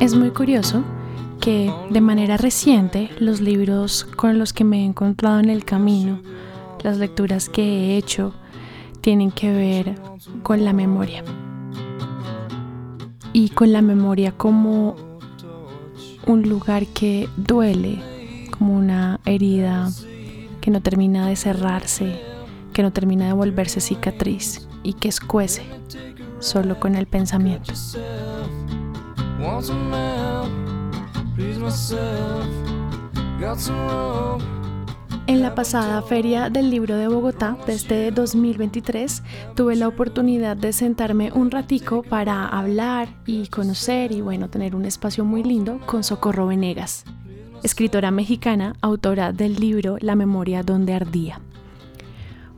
Es muy curioso que de manera reciente los libros con los que me he encontrado en el camino, las lecturas que he hecho, tienen que ver con la memoria. Y con la memoria como un lugar que duele, como una herida que no termina de cerrarse, que no termina de volverse cicatriz y que escuece solo con el pensamiento. En la pasada feria del libro de Bogotá, desde 2023, tuve la oportunidad de sentarme un ratico para hablar y conocer y bueno, tener un espacio muy lindo con Socorro Venegas, escritora mexicana, autora del libro La memoria donde ardía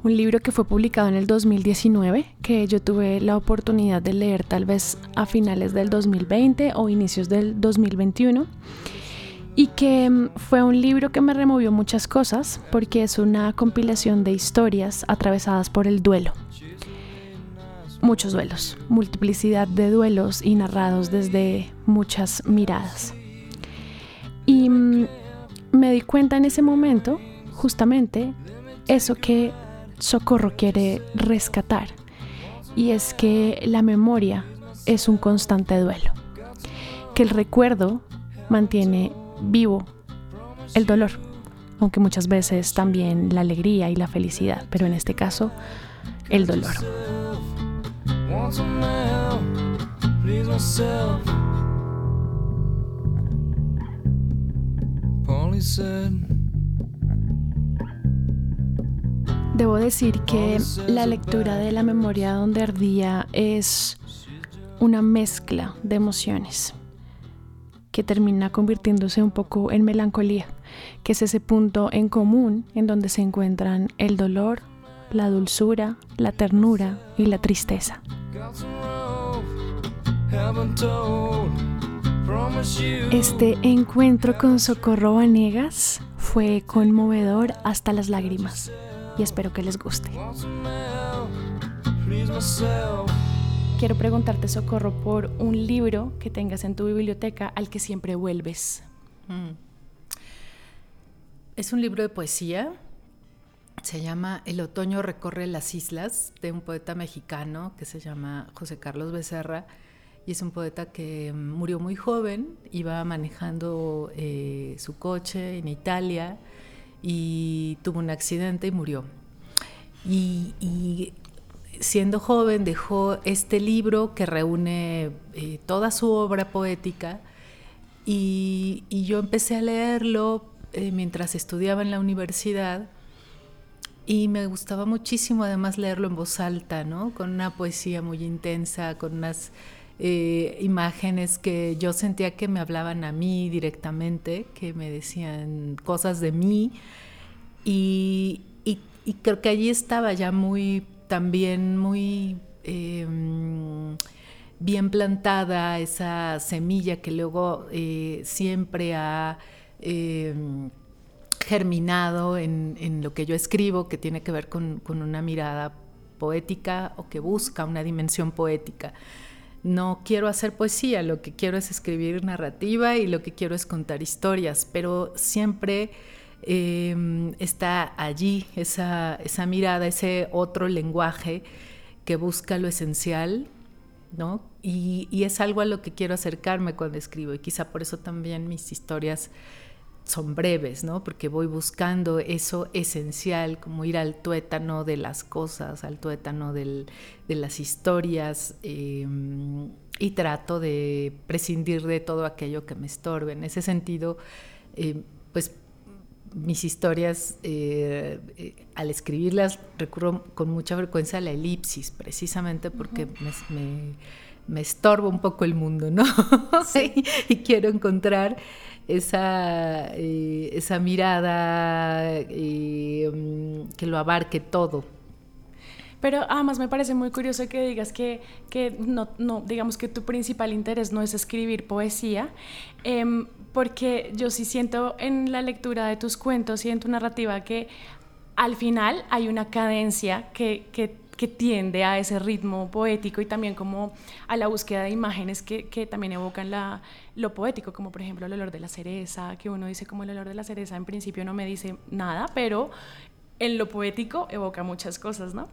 un libro que fue publicado en el 2019, que yo tuve la oportunidad de leer tal vez a finales del 2020 o inicios del 2021, y que mm, fue un libro que me removió muchas cosas porque es una compilación de historias atravesadas por el duelo. Muchos duelos, multiplicidad de duelos y narrados desde muchas miradas. Y mm, me di cuenta en ese momento, justamente, eso que Socorro quiere rescatar y es que la memoria es un constante duelo, que el recuerdo mantiene vivo el dolor, aunque muchas veces también la alegría y la felicidad, pero en este caso el dolor. Debo decir que la lectura de la memoria donde ardía es una mezcla de emociones que termina convirtiéndose un poco en melancolía, que es ese punto en común en donde se encuentran el dolor, la dulzura, la ternura y la tristeza. Este encuentro con Socorro Vanegas fue conmovedor hasta las lágrimas y espero que les guste. Quiero preguntarte, Socorro, por un libro que tengas en tu biblioteca al que siempre vuelves. Mm. Es un libro de poesía. Se llama El otoño recorre las islas, de un poeta mexicano que se llama José Carlos Becerra. Y es un poeta que murió muy joven, iba manejando eh, su coche en Italia y tuvo un accidente y murió. Y, siendo joven dejó este libro que reúne eh, toda su obra poética y, yo empecé a leerlo eh, mientras estudiaba en la universidad y me gustaba muchísimo además leerlo en voz alta, ¿no? Con una poesía muy intensa, con unas eh, imágenes que yo sentía que me hablaban a mí directamente, que me decían cosas de mí. Y, creo que allí estaba ya muy, también muy em, bien plantada esa semilla que luego eh, siempre ha em, germinado en, lo que yo escribo, que tiene que ver con una mirada poética o que busca una dimensión poética no quiero hacer poesía, lo que quiero es escribir narrativa y lo que quiero es contar historias, pero siempre em, está allí, esa, esa mirada, ese otro lenguaje que busca lo esencial, ¿no? Y, y, es algo a lo que quiero acercarme cuando escribo y quizá por eso también mis historias son breves, ¿no? Porque voy buscando eso esencial, como ir al tuétano de las cosas, al tuétano del, de las historias, em, y trato de prescindir de todo aquello que me estorbe. En ese sentido, em, pues mis historias, eh, eh, al escribirlas, recurro con mucha frecuencia a la elipsis, precisamente porque me, me, estorba un poco el mundo, ¿no? Sí. y quiero encontrar esa, eh, esa mirada eh, mm, que lo abarque todo. Pero además me parece muy curioso que digas que, que no, no, digamos que tu principal interés no es escribir poesía, em, porque yo sí siento en la lectura de tus cuentos y en tu narrativa que al final hay una cadencia que, que que tiende a ese ritmo poético y también como a la búsqueda de imágenes que, que también evocan la, lo poético, como por ejemplo el olor de la cereza, que uno dice como el olor de la cereza en principio no me dice nada, pero en lo poético evoca muchas cosas, ¿no?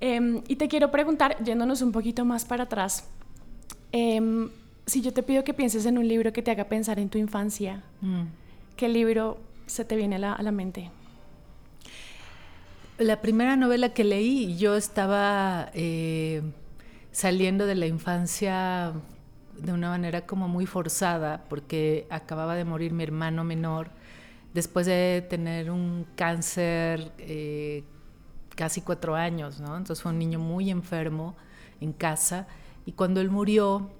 Em, y te quiero preguntar, yéndonos un poquito más para atrás, em, si yo te pido que pienses en un libro que te haga pensar en tu infancia, mm. ¿qué libro se te viene a la, a la mente? La primera novela que leí, yo estaba eh, saliendo de la infancia de una manera como muy forzada, porque acababa de morir mi hermano menor después de tener un cáncer eh, casi cuatro años, ¿no? Entonces fue un niño muy enfermo en casa y cuando él murió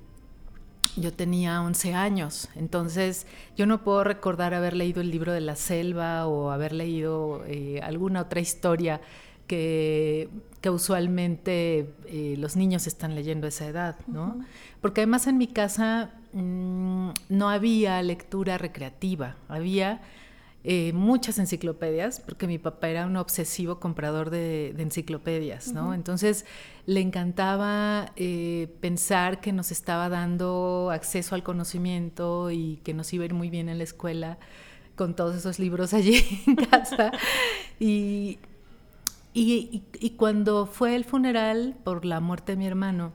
yo tenía 11 años, entonces yo no puedo recordar haber leído el libro de la selva o haber leído eh, alguna otra historia que, que usualmente eh, los niños están leyendo a esa edad, ¿no? Porque además en mi casa mm, no había lectura recreativa, había eh, muchas enciclopedias, porque mi papá era un obsesivo comprador de, enciclopedias, ¿no? Entonces le encantaba eh, pensar que nos estaba dando acceso al conocimiento y que nos iba a ir muy bien en la escuela con todos esos libros allí en casa. y, y cuando fue el funeral por la muerte de mi hermano,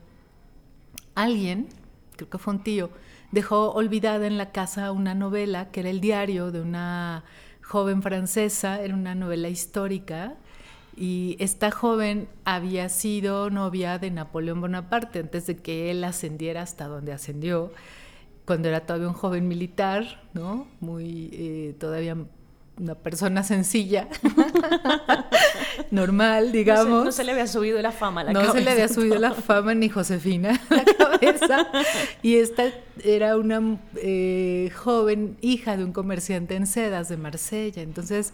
alguien, creo que fue un tío, dejó olvidada en la casa una novela que era el diario de una joven francesa, era una novela histórica y esta joven había sido novia de Napoleón Bonaparte antes de que él ascendiera hasta donde ascendió, cuando era todavía un joven militar, ¿no? Muy eh, todavía una persona sencilla, normal, digamos. No se, le había subido la fama a la cabeza. No se le había subido la fama ni Josefina a la cabeza. Y esta era una eh, joven hija de un comerciante en sedas de Marsella. Entonces,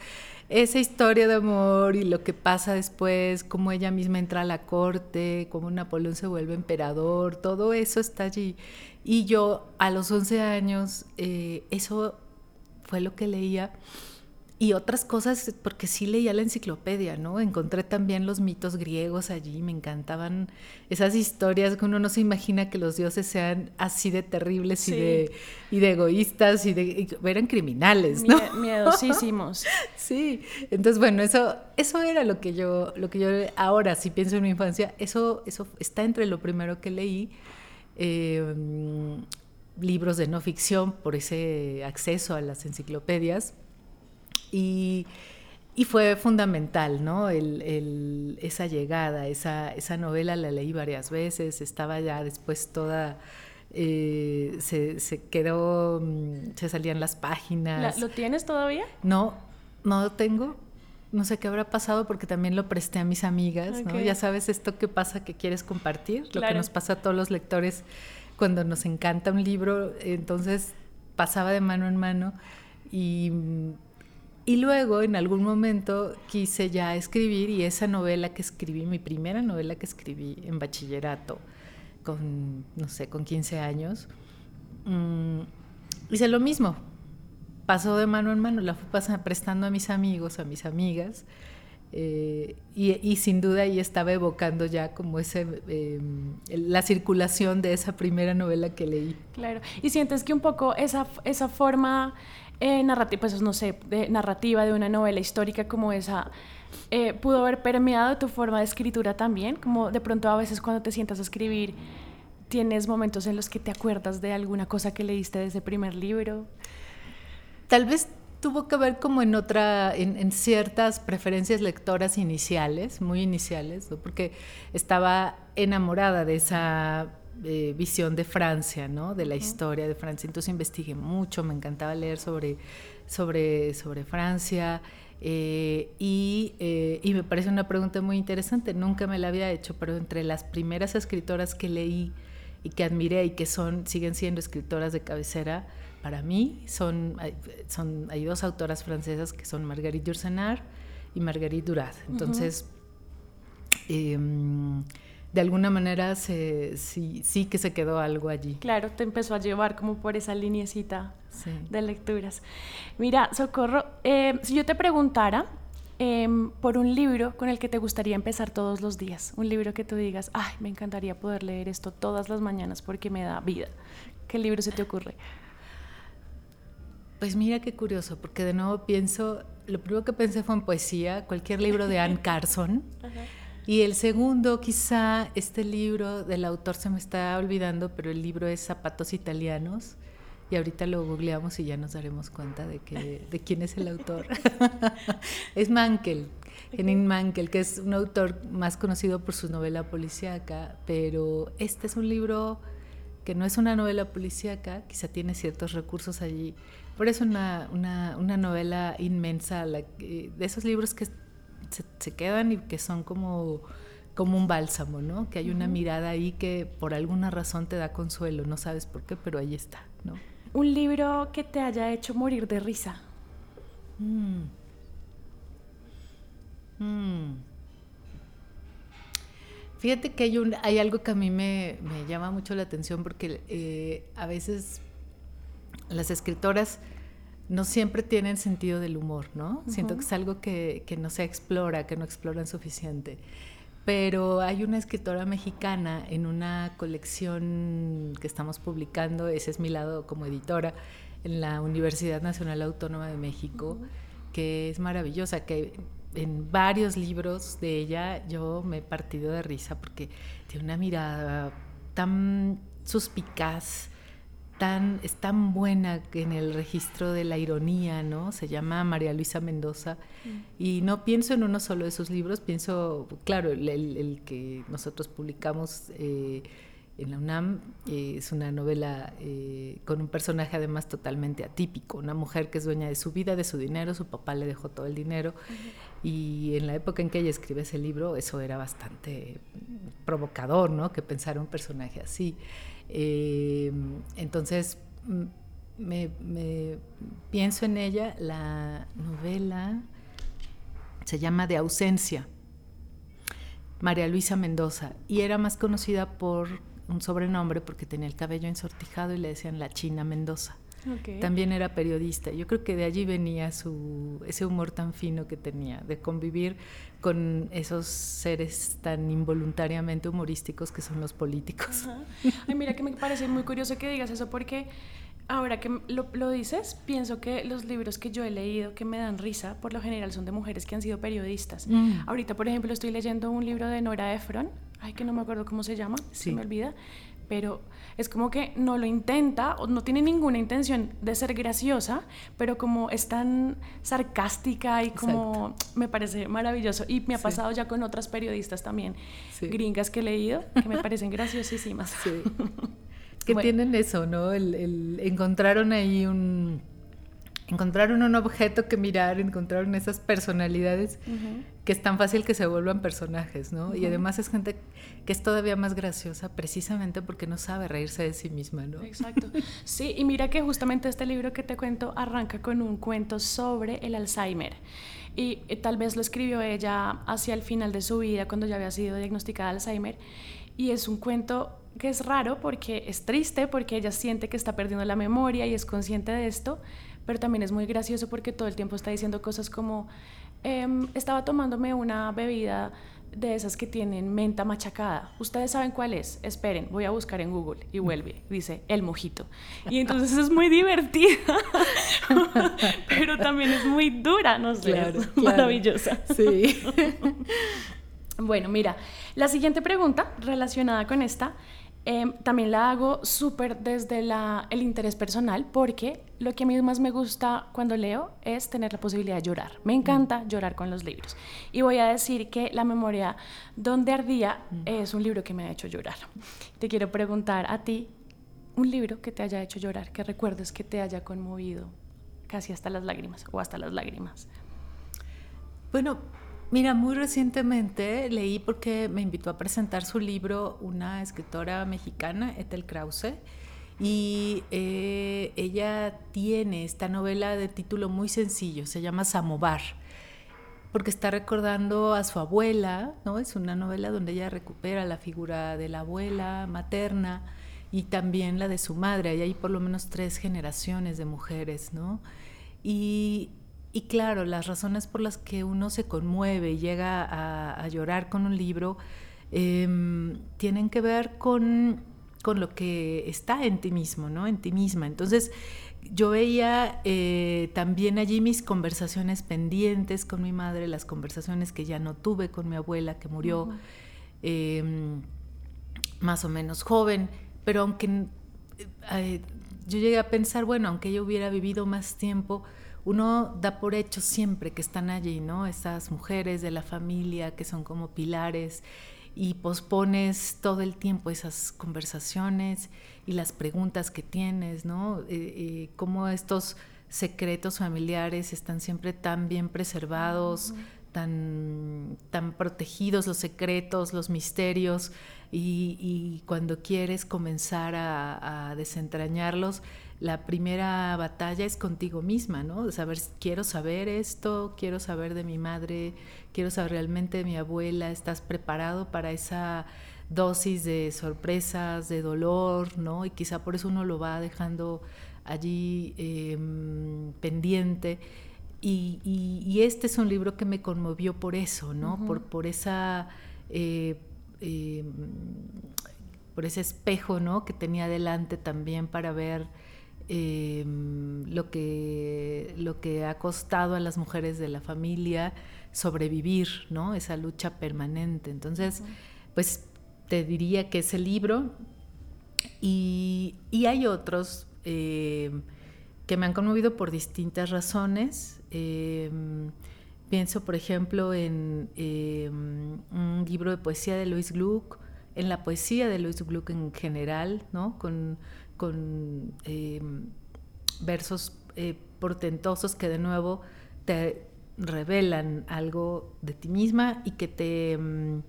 esa historia de amor y lo que pasa después, cómo ella misma entra a la corte, cómo Napoleón se vuelve emperador, todo eso está allí. Y yo a los 11 años, eh, eso fue lo que leía y otras cosas, porque sí leía la enciclopedia, ¿no? Encontré también los mitos griegos allí, me encantaban esas historias que uno no se imagina que los dioses sean así de terribles y, de, y de egoístas y de eran criminales, ¿no? miedosísimos. sí, entonces bueno, eso, eso era lo que yo, lo que yo ahora si pienso en mi infancia, eso, eso está entre lo primero que leí. Em, libros de no ficción por ese acceso a las enciclopedias y, fue fundamental, ¿no? esa llegada, esa, esa novela la leí varias veces, estaba ya después toda... Eh, se, quedó, mm, se salían las páginas. ¿Lo tienes todavía? No, no lo tengo. No sé qué habrá pasado porque también lo presté a mis amigas, ¿no? Ya sabes esto que pasa que quieres compartir, lo que nos pasa a todos los lectores cuando nos encanta un libro, entonces pasaba de mano en mano y y luego, en algún momento, quise ya escribir y esa novela que escribí, mi primera novela que escribí en bachillerato, con, no sé, con 15 años, mm, hice lo mismo. Pasó de mano en mano, la fui prestando a mis amigos, a mis amigas. Eh, y, sin duda ahí estaba evocando ya como ese em, la circulación de esa primera novela que leí. Claro. Y sientes que un poco esa, esa forma eh, narrativa, pues no sé, de narrativa de una novela histórica como esa, eh, pudo haber permeado tu forma de escritura también? Como de pronto a veces cuando te sientas a escribir, tienes momentos en los que te acuerdas de alguna cosa que leíste de ese primer libro. Tal vez tuvo que ver como en otra, en, ciertas preferencias lectoras iniciales, muy iniciales, porque estaba enamorada de esa eh, visión de Francia, ¿no? De la historia de Francia. Entonces investigué mucho, me encantaba leer sobre, sobre, sobre Francia. Eh, y, eh, y, me parece una pregunta muy interesante, nunca me la había hecho, pero entre las primeras escritoras que leí y que admiré y que son, siguen siendo escritoras de cabecera, para mí son, son, hay dos autoras francesas que son Marguerite Yourcenar y Marguerite Duras. Entonces, em, de alguna manera sí, sí que se quedó algo allí. Claro, te empezó a llevar como por esa linecita de lecturas. Mira, Socorro, eh, si yo te preguntara em, por un libro con el que te gustaría empezar todos los días, un libro que tú digas, ay, me encantaría poder leer esto todas las mañanas porque me da vida. ¿Qué libro se te ocurre? Pues mira qué curioso, porque de nuevo pienso, lo primero que pensé fue en poesía, cualquier libro de Anne Carson. Y el segundo, quizá este libro del autor se me está olvidando, pero el libro es Zapatos Italianos. Y ahorita lo googleamos y ya nos daremos cuenta de, que, de quién es el autor. es Mankel, Henning Mankel, que es un autor más conocido por su novela policíaca, pero este es un libro que no es una novela policíaca, quizá tiene ciertos recursos allí, por eso una, una, una novela inmensa, de esos libros que se, quedan y que son como, como un bálsamo, ¿no? Que hay una mirada ahí que por alguna razón te da consuelo, no sabes por qué, pero ahí está, ¿no? Un libro que te haya hecho morir de risa. Mm. Mm. Fíjate que hay, un, hay algo que a mí me, me llama mucho la atención porque eh, a veces las escritoras no siempre tienen sentido del humor, ¿no? Siento que es algo que, no se explora, que no exploran suficiente. Pero hay una escritora mexicana en una colección que estamos publicando, ese es mi lado como editora, en la Universidad Nacional Autónoma de México, que es maravillosa, que en varios libros de ella yo me he partido de risa porque tiene una mirada tan suspicaz, es tan buena en el registro de la ironía, ¿no? Se llama María Luisa Mendoza. Mm. Y no pienso en uno solo de sus libros, pienso, claro, el, que nosotros publicamos eh, en la UNAM eh, es una novela eh, con un personaje además totalmente atípico, una mujer que es dueña de su vida, de su dinero, su papá le dejó todo el dinero. Y en la época en que ella escribe ese libro, eso era bastante provocador, ¿no? Que pensara un personaje así. Eh, entonces, me, pienso en ella, la novela se llama De ausencia, María Luisa Mendoza, y era más conocida por un sobrenombre porque tenía el cabello ensortijado y le decían la China Mendoza. También era periodista. Yo creo que de allí venía su, ese humor tan fino que tenía, de convivir con esos seres tan involuntariamente humorísticos que son los políticos. Ay, mira que me parece muy curioso que digas eso porque ahora que lo, dices, pienso que los libros que yo he leído que me dan risa, por lo general son de mujeres que han sido periodistas. Mm. Ahorita, por ejemplo, estoy leyendo un libro de Nora Ephron, ay, que no me acuerdo cómo se llama, se me olvida, pero es como que no lo intenta o no tiene ninguna intención de ser graciosa, pero como es tan sarcástica y como me parece maravilloso. Y me ha pasado ya con otras periodistas también, gringas que he leído, que me parecen graciosísimas. que tienen eso, ¿no? El, encontraron ahí un encontraron un objeto que mirar, encontraron esas personalidades que es tan fácil que se vuelvan personajes, ¿no? Y además es gente que es todavía más graciosa precisamente porque no sabe reírse de sí misma, ¿no? Exacto. Sí, y mira que justamente este libro que te cuento arranca con un cuento sobre el Alzheimer. Y eh, tal vez lo escribió ella hacia el final de su vida, cuando ya había sido diagnosticada Alzheimer. Y es un cuento que es raro porque es triste, porque ella siente que está perdiendo la memoria y es consciente de esto, pero también es muy gracioso porque todo el tiempo está diciendo cosas como Em, estaba tomándome una bebida de esas que tienen menta machacada. ¿Ustedes saben cuál es? Esperen, voy a buscar en Google y vuelve. Dice el mojito. Y entonces es muy divertida, pero también es muy dura, no sé, maravillosa. Sí. bueno, mira, la siguiente pregunta relacionada con esta Em, también la hago súper desde el interés personal porque lo que a mí más me gusta cuando leo es tener la posibilidad de llorar. Me encanta llorar con los libros. Y voy a decir que La memoria donde ardía es un libro que me ha hecho llorar. Te quiero preguntar a ti un libro que te haya hecho llorar, que recuerdes que te haya conmovido casi hasta las lágrimas o hasta las lágrimas. Bueno, Mira, muy recientemente leí porque me invitó a presentar su libro una escritora mexicana, Ethel Krause, y eh, ella tiene esta novela de título muy sencillo, se llama Samovar, porque está recordando a su abuela, ¿no? Es una novela donde ella recupera la figura de la abuela materna y también la de su madre, y hay por lo menos tres generaciones de mujeres, ¿no? Y y claro, las razones por las que uno se conmueve y llega a, llorar con un libro em, tienen que ver con, lo que está en ti mismo, ¿no? En ti misma. Entonces, yo veía eh, también allí mis conversaciones pendientes con mi madre, las conversaciones que ya no tuve con mi abuela que murió em, más o menos joven, pero aunque eh, yo llegué a pensar, bueno, aunque ella hubiera vivido más tiempo, uno da por hecho siempre que están allí, ¿no? Esas mujeres de la familia que son como pilares y pospones todo el tiempo esas conversaciones y las preguntas que tienes, ¿no? Eh, eh, cómo estos secretos familiares están siempre tan bien preservados, tan, tan protegidos los secretos, los misterios, y, cuando quieres comenzar a desentrañarlos, la primera batalla es contigo misma, ¿no? Saber, quiero saber esto, quiero saber de mi madre, quiero saber realmente de mi abuela, estás preparado para esa dosis de sorpresas, de dolor, ¿no? Y quizá por eso uno lo va dejando allí em, pendiente. Y, este es un libro que me conmovió por eso, ¿no? por, por esa... Eh, em, por ese espejo ¿no? que tenía delante también para ver Em, lo, que, lo que ha costado a las mujeres de la familia sobrevivir, ¿no? Esa lucha permanente. Entonces, pues te diría que ese libro y, hay otros em, que me han conmovido por distintas razones. Em, pienso, por ejemplo, en un libro de poesía de Luis Gluck, en la poesía de Luis Gluck en general, ¿no? Con con em, versos eh, portentosos que de nuevo te revelan algo de ti misma y que te, em,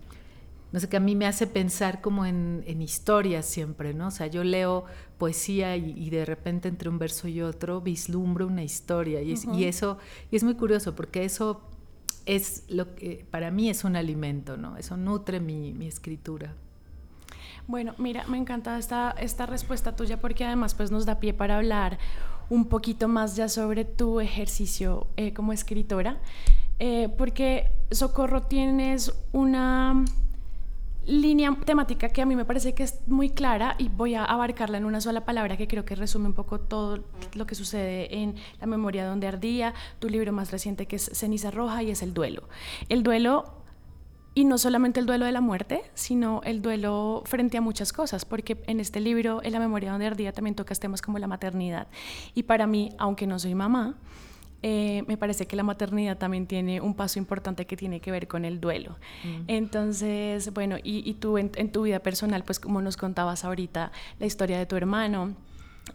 no sé, que a mí me hace pensar como en, historias siempre, ¿no? O sea, yo leo poesía y, de repente entre un verso y otro vislumbro una historia y, eso, y es muy curioso porque eso es lo que para mí es un alimento, ¿no? Eso nutre mi, mi escritura. Bueno, mira, me encanta esta, esta respuesta tuya porque además pues nos da pie para hablar un poquito más ya sobre tu ejercicio eh, como escritora, eh, porque Socorro tienes una línea temática que a mí me parece que es muy clara y voy a abarcarla en una sola palabra que creo que resume un poco todo lo que sucede en La memoria donde ardía, tu libro más reciente que es Ceniza Roja y es el duelo. El duelo y no solamente el duelo de la muerte, sino el duelo frente a muchas cosas, porque en este libro, En la memoria donde ardía, también tocas temas como la maternidad. Y para mí, aunque no soy mamá, eh, me parece que la maternidad también tiene un paso importante que tiene que ver con el duelo. Mm. Entonces, bueno, y, tú en, en, tu vida personal, pues como nos contabas ahorita, la historia de tu hermano,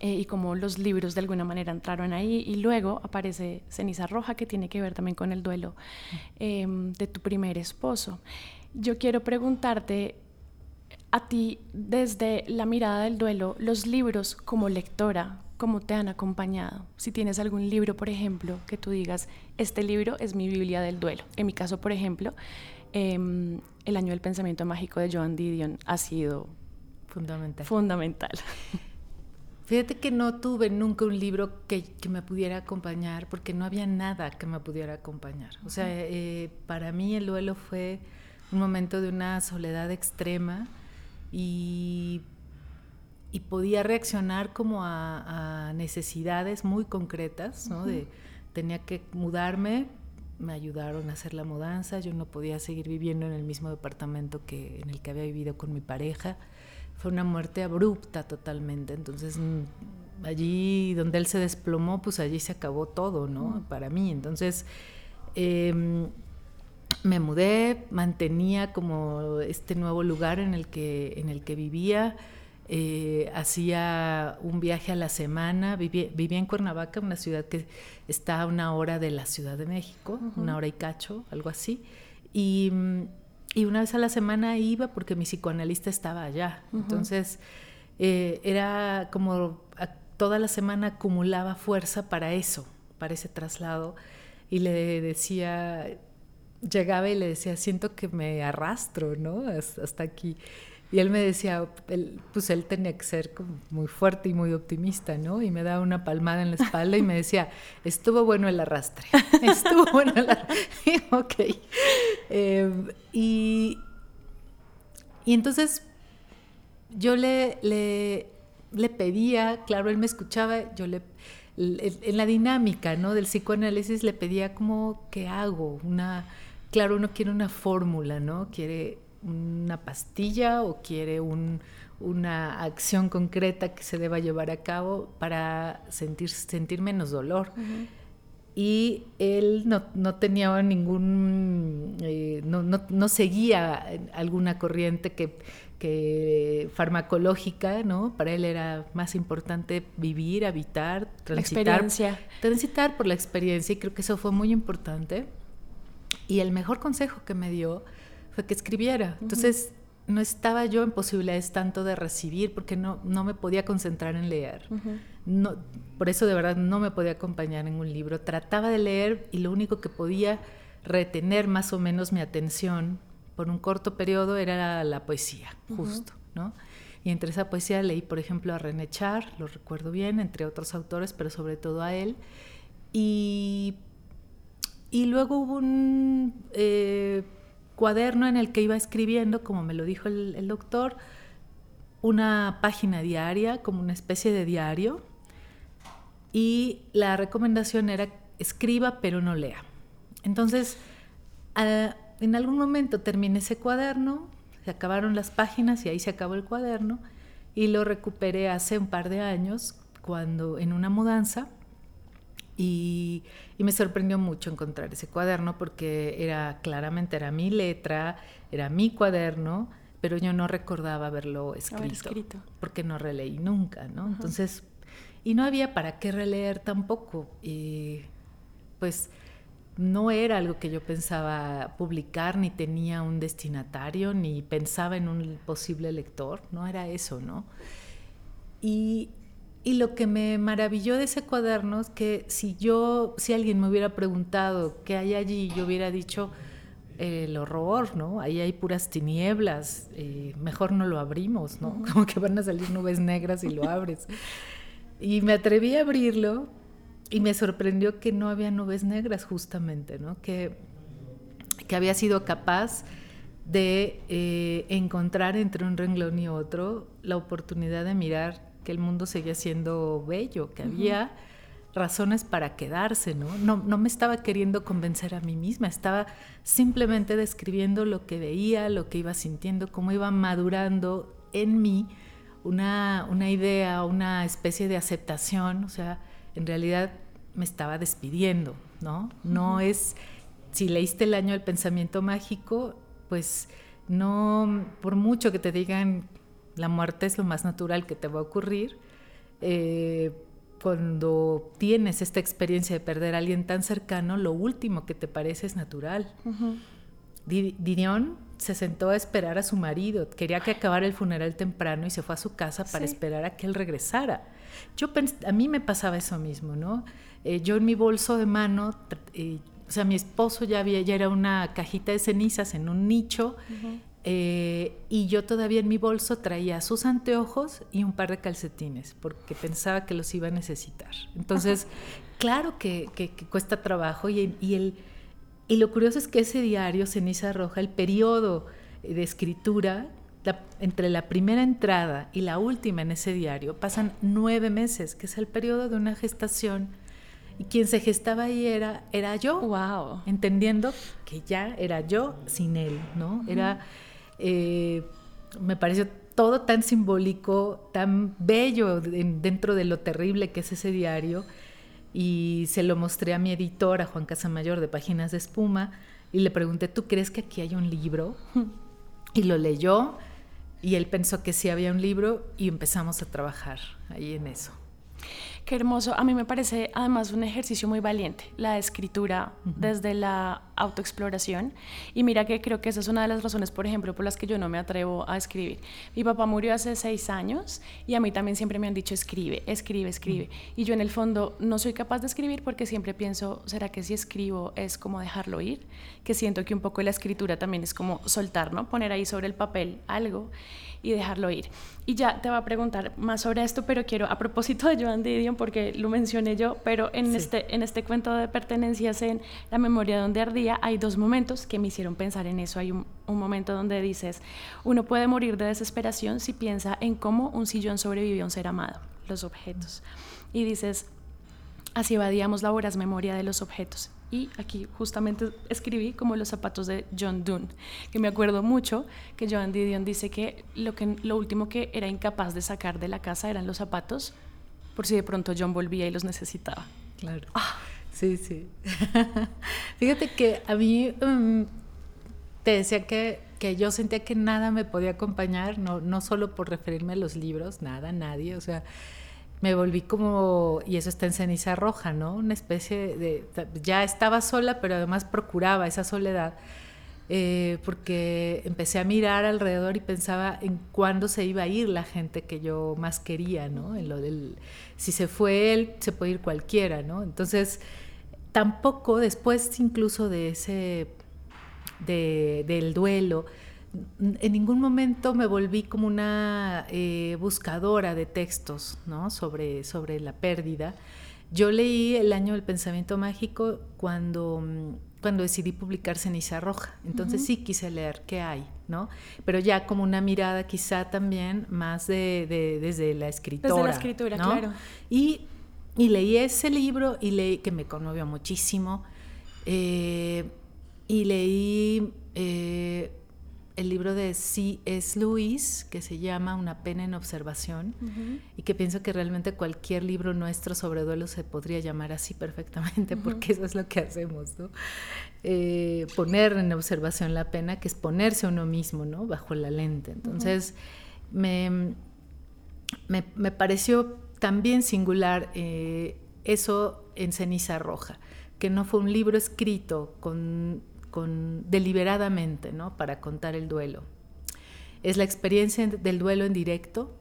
eh, y cómo los libros de alguna manera entraron ahí. Y luego aparece Ceniza Roja, que tiene que ver también con el duelo em, de tu primer esposo. Yo quiero preguntarte a ti, desde la mirada del duelo, los libros como lectora, ¿cómo te han acompañado? Si tienes algún libro, por ejemplo, que tú digas, este libro es mi Biblia del duelo. En mi caso, por ejemplo, em, El año del pensamiento mágico de Joan Didion ha sido fundamental. Fundamental. Fíjate que no tuve nunca un libro que, me pudiera acompañar porque no había nada que me pudiera acompañar. O sea, eh, para mí el duelo fue un momento de una soledad extrema y, y podía reaccionar como a, necesidades muy concretas, ¿no? de, tenía que mudarme, me ayudaron a hacer la mudanza, yo no podía seguir viviendo en el mismo departamento que en el que había vivido con mi pareja. Fue una muerte abrupta totalmente, entonces mm, allí donde él se desplomó, pues allí se acabó todo, ¿no? Para mí, entonces em, me mudé, mantenía como este nuevo lugar en el que, en el que vivía, eh, hacía un viaje a la semana, vivía, en Cuernavaca, una ciudad que está a una hora de la Ciudad de México, una hora y cacho, algo así, y, una vez a la semana iba porque mi psicoanalista estaba allá, entonces eh, era como toda la semana acumulaba fuerza para eso, para ese traslado, y le decía, llegaba y le decía, siento que me arrastro, ¿no? Hasta aquí. Y él me decía, pues él tenía que ser como muy fuerte y muy optimista, ¿no? Y me daba una palmada en la espalda y me decía, estuvo bueno el arrastre, estuvo bueno el arrastre. ok. Em, y, y entonces yo le, le, le, pedía, claro, él me escuchaba, yo le, en la dinámica, ¿no? Del psicoanálisis le pedía como, ¿qué hago? Una, claro, uno quiere una fórmula, ¿no? Quiere una pastilla o quiere una acción concreta que se deba llevar a cabo para sentir, sentir menos dolor. Y él no, tenía ningún, eh, no, seguía alguna corriente que, que farmacológica, ¿no? Para él era más importante vivir, habitar, transitar, transitar por la experiencia y creo que eso fue muy importante. Y el mejor consejo que me dio fue que escribiera. Entonces, no estaba yo en posibilidades tanto de recibir porque no, no me podía concentrar en leer. no, por eso de verdad no me podía acompañar en un libro. Trataba de leer y lo único que podía retener más o menos mi atención por un corto periodo era la poesía, justo, ¿no? Y entre esa poesía leí, por ejemplo, a René Char, lo recuerdo bien, entre otros autores, pero sobre todo a él. Y, y luego hubo un... Eh, cuaderno en el que iba escribiendo, como me lo dijo el, doctor, una página diaria, como una especie de diario, y la recomendación era escriba pero no lea. Entonces, en algún momento terminé ese cuaderno, se acabaron las páginas y ahí se acabó el cuaderno, y lo recuperé hace un par de años, cuando en una mudanza, y, me sorprendió mucho encontrar ese cuaderno porque era claramente era mi letra, era mi cuaderno, pero yo no recordaba haberlo escrito, porque no releí nunca, ¿no? Entonces, y no había para qué releer tampoco. Y pues no era algo que yo pensaba publicar, ni tenía un destinatario, ni pensaba en un posible lector, no era eso, ¿no? Y y lo que me maravilló de ese cuaderno es que si yo, si alguien me hubiera preguntado qué hay allí, yo hubiera dicho el horror, ¿no? Ahí hay puras tinieblas, eh, mejor no lo abrimos, ¿no? Como que van a salir nubes negras y lo abres. Y me atreví a abrirlo y me sorprendió que no había nubes negras justamente, ¿no? Que, que había sido capaz de eh, encontrar entre un renglón y otro la oportunidad de mirar que el mundo seguía siendo bello, que había razones para quedarse, ¿no? ¿no? No me estaba queriendo convencer a mí misma, estaba simplemente describiendo lo que veía, lo que iba sintiendo, cómo iba madurando en mí una, una idea, una especie de aceptación, o sea, en realidad me estaba despidiendo, ¿no? No es, si leíste el año del pensamiento mágico, pues no, por mucho que te digan la muerte es lo más natural que te va a ocurrir. Eh, cuando tienes esta experiencia de perder a alguien tan cercano, lo último que te parece es natural. Didion se sentó a esperar a su marido, quería que acabara el funeral temprano y se fue a su casa para esperar a que él regresara. Yo a mí me pasaba eso mismo, ¿no? Eh, yo en mi bolso de mano, eh, o sea, mi esposo ya había, ya era una cajita de cenizas en un nicho eh, y yo todavía en mi bolso traía sus anteojos y un par de calcetines, porque pensaba que los iba a necesitar. Entonces, claro que, cuesta trabajo y, el, Y lo curioso es que ese diario, Ceniza Roja, el periodo de escritura, entre la primera entrada y la última en ese diario, pasan nueve meses, que es el periodo de una gestación. Y quien se gestaba ahí era, era yo. Wow. Entendiendo que ya era yo sin él, ¿no? Era. Eh, me pareció todo tan simbólico, tan bello dentro de lo terrible que es ese diario y se lo mostré a mi editor, a Juan Casamayor de Páginas de Espuma, y le pregunté, ¿tú crees que aquí hay un libro? Y lo leyó y él pensó que sí había un libro y empezamos a trabajar ahí en eso. Qué hermoso. A mí me parece además un ejercicio muy valiente, la escritura desde la autoexploración. Y mira que creo que esa es una de las razones, por ejemplo, por las que yo no me atrevo a escribir. Mi papá murió hace seis años y a mí también siempre me han dicho escribe, escribe, escribe. Y yo en el fondo no soy capaz de escribir porque siempre pienso, ¿será que si escribo es como dejarlo ir? Que siento que un poco la escritura también es como soltar, ¿no? Poner ahí sobre el papel algo y dejarlo ir. Y ya te va a preguntar más sobre esto, pero quiero, a propósito de Joan Didion, porque lo mencioné yo, pero en, este, en este cuento de pertenencias en La memoria donde ardía, hay dos momentos que me hicieron pensar en eso. Hay un, un momento donde dices, uno puede morir de desesperación si piensa en cómo un sillón sobrevivió a un ser amado, los objetos. Y dices, así evadíamos la voraz memoria de los objetos. Y aquí justamente escribí como los zapatos de John Donne, que me acuerdo mucho que Joan Didion dice que lo, que lo último que era incapaz de sacar de la casa eran los zapatos, por si de pronto John volvía y los necesitaba. Claro. Ah. Sí, sí. Fíjate que a mí mm, te decía que, que, yo sentía que nada me podía acompañar, no, no solo por referirme a los libros, nada, nadie, o sea me volví como, y eso está en ceniza roja, ¿no? Una especie de, ya estaba sola, pero además procuraba esa soledad, eh, porque empecé a mirar alrededor y pensaba en cuándo se iba a ir la gente que yo más quería, ¿no? En lo del, si se fue él, se puede ir cualquiera, ¿no? Entonces, tampoco después incluso de ese, de, del duelo, en ningún momento me volví como una eh, buscadora de textos ¿no? sobre, sobre la pérdida. Yo leí El año del pensamiento mágico cuando, mm, cuando decidí publicar Ceniza Roja. Entonces sí quise leer qué hay, ¿no? Pero ya como una mirada quizá también más de, desde la escritura. Desde la escritura, claro. Y, y, leí ese libro y leí, que me conmovió muchísimo. Eh, y leí... Eh, el libro de C.S. Lewis, que se llama Una pena en observación, y que pienso que realmente cualquier libro nuestro sobre duelo se podría llamar así perfectamente, porque eso es lo que hacemos, ¿no? Eh, poner en observación la pena, que es ponerse uno mismo, ¿no? Bajo la lente. Entonces, me, me, pareció también singular eh, eso en Ceniza Roja, que no fue un libro escrito con deliberadamente ¿no? para contar el duelo. Es la experiencia del duelo en directo,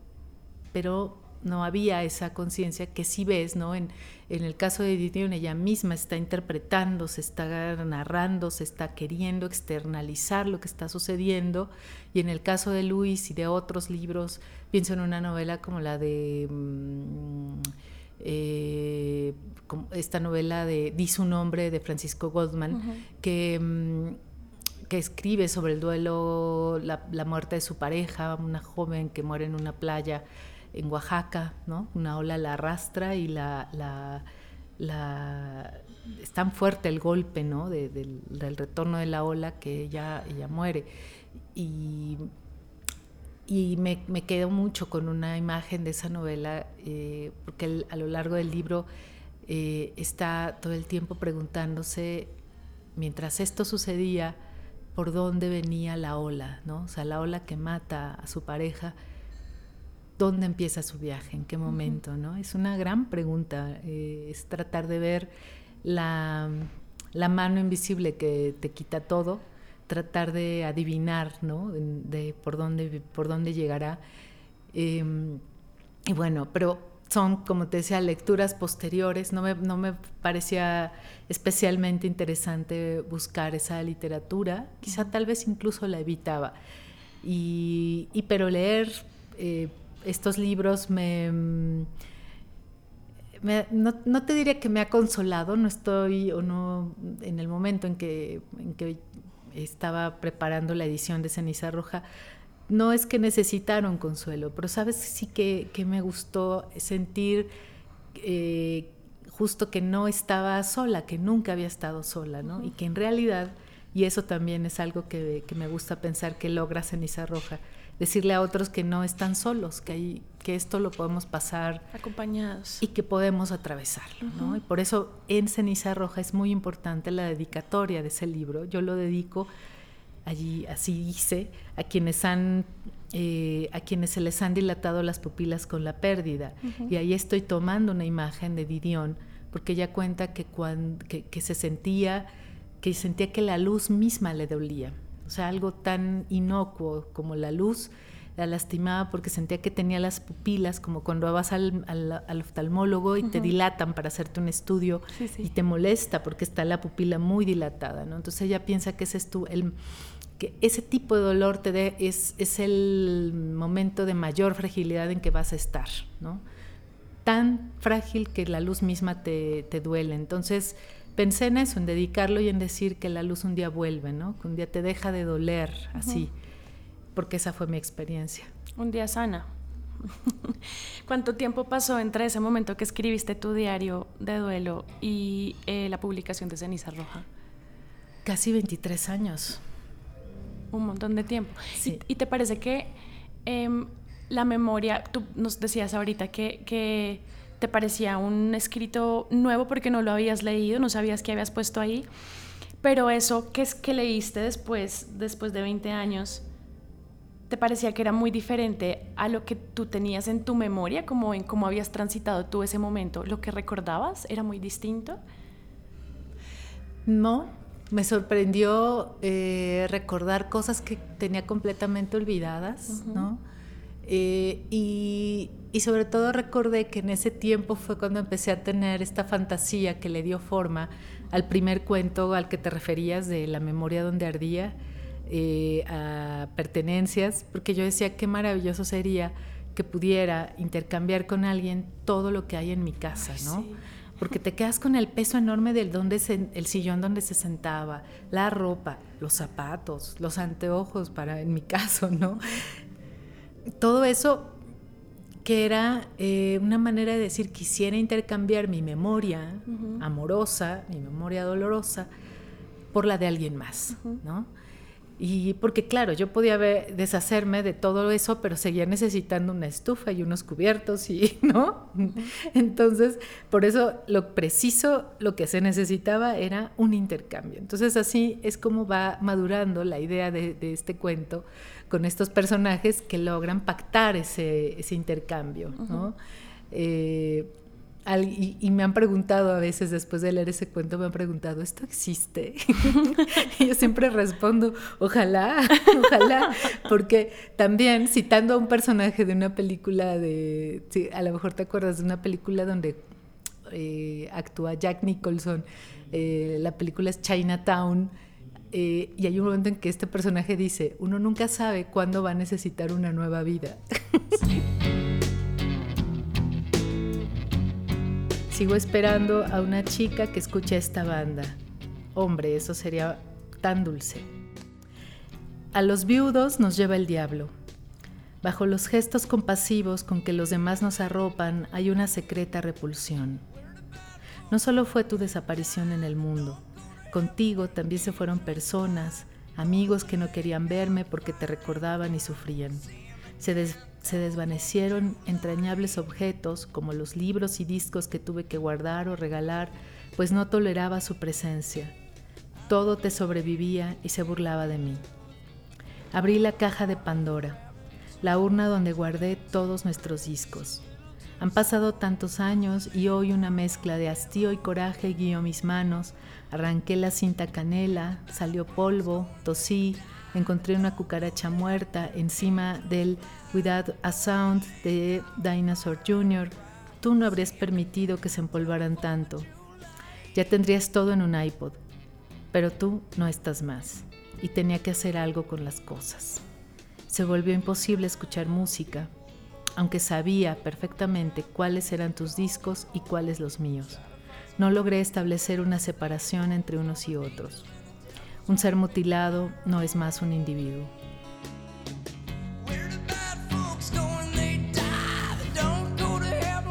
pero no había esa conciencia que sí ves, ¿no? En, el caso de Didion, ella misma está interpretando, se está narrando, se está queriendo externalizar lo que está sucediendo. Y en el caso de Luis y de otros libros, pienso en una novela como la de... Mm, eh, esta novela de Di su nombre de Francisco Goldman, que, mm, que, escribe sobre el duelo, la, muerte de su pareja, una joven que muere en una playa en Oaxaca, ¿no? Una ola la arrastra y la, la, es tan fuerte el golpe, ¿no? del, retorno de la ola que ella, ella muere. Y y me, me, quedo mucho con una imagen de esa novela, eh, porque a lo largo del libro eh, está todo el tiempo preguntándose, mientras esto sucedía, por dónde venía la ola, ¿no? O sea, la ola que mata a su pareja, ¿dónde empieza su viaje? ¿En qué momento? ¿no? Es una gran pregunta, eh, es tratar de ver la, la mano invisible que te quita todo tratar de adivinar, ¿no? De por dónde, por dónde llegará. Em, y bueno, pero son, como te decía, lecturas posteriores. No me, no me parecía especialmente interesante buscar esa literatura. Quizá tal vez incluso la evitaba. Y, pero leer eh, estos libros me no, te diría que me ha consolado, no estoy o no en el momento en que, en que estaba preparando la edición de Ceniza Roja, no es que necesitaron consuelo, pero sabes sí que, me gustó sentir eh, justo que no estaba sola, que nunca había estado sola, ¿no? Y que en realidad, y eso también es algo que, que me gusta pensar que logra Ceniza Roja, decirle a otros que no están solos, que, hay, que esto lo podemos pasar acompañados y que podemos atravesarlo. ¿no? Y por eso en Ceniza Roja es muy importante la dedicatoria de ese libro. Yo lo dedico allí, así dice, a quienes han eh, a quienes se les han dilatado las pupilas con la pérdida. Y ahí estoy tomando una imagen de Didion, porque ella cuenta que, cuando, que se sentía que sentía que la luz misma le dolía. O sea, algo tan inocuo como la luz la lastimaba porque sentía que tenía las pupilas, como cuando vas al, oftalmólogo y te dilatan para hacerte un estudio y te molesta porque está la pupila muy dilatada, ¿no? Entonces ella piensa que ese es tu, el, que ese tipo de dolor te de, es, es el momento de mayor fragilidad en que vas a estar, ¿no? Tan frágil que la luz misma te, te duele. Entonces, pensé en eso, en dedicarlo y en decir que la luz un día vuelve, ¿no? Que un día te deja de doler así, porque esa fue mi experiencia. Un día sana. ¿Cuánto tiempo pasó entre ese momento que escribiste tu diario de duelo y eh, la publicación de Ceniza Roja? Casi 23 años. Un montón de tiempo. ¿Y, te parece que em, la memoria, tú nos decías ahorita que, que te parecía un escrito nuevo porque no lo habías leído, no sabías qué habías puesto ahí, pero eso que es que leíste después, después de 20 años, ¿te parecía que era muy diferente a lo que tú tenías en tu memoria, como en cómo habías transitado tú ese momento? ¿Lo que recordabas era muy distinto? No, me sorprendió eh, recordar cosas que tenía completamente olvidadas, ¿no? Eh, y, sobre todo recordé que en ese tiempo fue cuando empecé a tener esta fantasía que le dio forma al primer cuento al que te referías de la memoria donde ardía, eh, a pertenencias, porque yo decía qué maravilloso sería que pudiera intercambiar con alguien todo lo que hay en mi casa, ¿no? Porque te quedas con el peso enorme del donde el sillón donde se sentaba, la ropa, los zapatos, los anteojos, para en mi caso, ¿no? Todo eso que era eh, una manera de decir, quisiera intercambiar mi memoria amorosa, mi memoria dolorosa, por la de alguien más, ¿no? Y porque claro, yo podía deshacerme de todo eso, pero seguía necesitando una estufa y unos cubiertos y, ¿no? Entonces, por eso lo preciso, lo que se necesitaba era un intercambio. Entonces, así es como va madurando la idea de, este cuento con estos personajes que logran pactar ese, intercambio, ¿no? y, me han preguntado a veces después de leer ese cuento, me han preguntado, ¿esto existe? y yo siempre respondo, ojalá, ojalá, porque también citando a un personaje de una película de, a lo mejor te acuerdas de una película donde eh, actúa Jack Nicholson, eh, la película es Chinatown, eh, y hay un momento en que este personaje dice, uno nunca sabe cuándo va a necesitar una nueva vida. Sigo esperando a una chica que escuche esta banda. Hombre, eso sería tan dulce. A los viudos nos lleva el diablo. Bajo los gestos compasivos con que los demás nos arropan hay una secreta repulsión. No solo fue tu desaparición en el mundo, contigo también se fueron personas, amigos que no querían verme porque te recordaban y sufrían. Se, desvanecieron entrañables objetos como los libros y discos que tuve que guardar o regalar, pues no toleraba su presencia. Todo te sobrevivía y se burlaba de mí. Abrí la caja de Pandora, la urna donde guardé todos nuestros discos. Han pasado tantos años y hoy una mezcla de hastío y coraje guió mis manos. Arranqué la cinta canela, salió polvo, tosí, encontré una cucaracha muerta encima del Without a Sound de Dinosaur Jr., tú no habrías permitido que se empolvaran tanto. Ya tendrías todo en un iPod, pero tú no estás más y tenía que hacer algo con las cosas. Se volvió imposible escuchar música. Aunque sabía perfectamente cuáles eran tus discos y cuáles los míos. No logré establecer una separación entre unos y otros. Un ser mutilado no es más un individuo.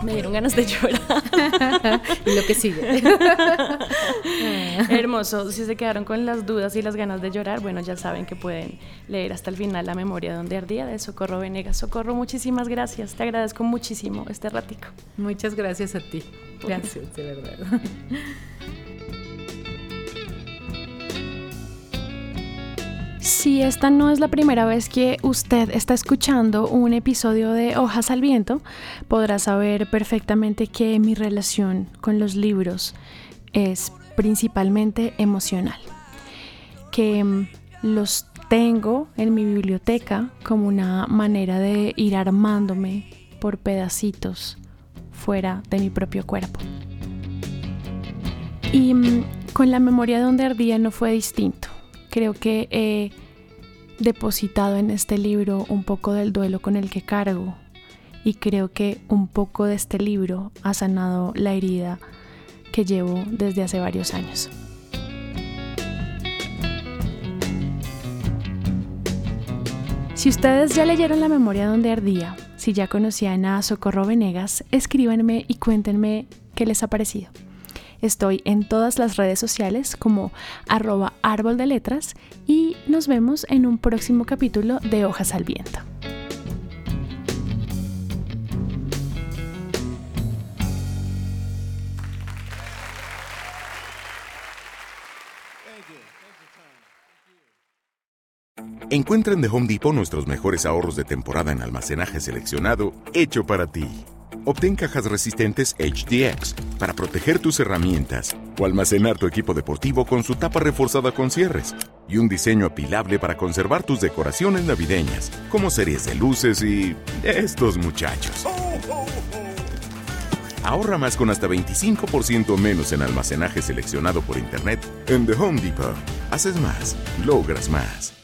Me dieron ganas de llorar. y lo que sigue. Hermoso. Si se quedaron con las dudas y las ganas de llorar, bueno, ya saben que pueden leer hasta el final La memoria donde ardía de Socorro Venegas. Socorro, muchísimas gracias. Te agradezco muchísimo este ratico. Muchas gracias a ti. Gracias, de verdad. Si esta no es la primera vez que usted está escuchando un episodio de Hojas al Viento, podrá saber perfectamente que mi relación con los libros es principalmente emocional, que mm, los tengo en mi biblioteca como una manera de ir armándome por pedacitos fuera de mi propio cuerpo. Y mm, con la memoria donde ardía no fue distinto creo que depositado en este libro un poco del duelo con el que cargo y creo que un poco de este libro ha sanado la herida que llevo desde hace varios años. Si ustedes ya leyeron La memoria donde ardía, si ya conocían a Socorro Venegas, escríbanme y cuéntenme qué les ha parecido. Estoy en todas las redes sociales como arroba árbol de letras y nos vemos en un próximo capítulo de Hojas al Viento. Encuentra en The Home Depot nuestros mejores ahorros de temporada en almacenaje seleccionado, hecho para ti. Obtén cajas resistentes HDX para proteger tus herramientas o almacenar tu equipo deportivo con su tapa reforzada con cierres y un diseño apilable para conservar tus decoraciones navideñas, como series de luces y estos muchachos. Ahorra más con hasta 25% menos en almacenaje seleccionado por Internet en The Home Depot. Haces más, logras más.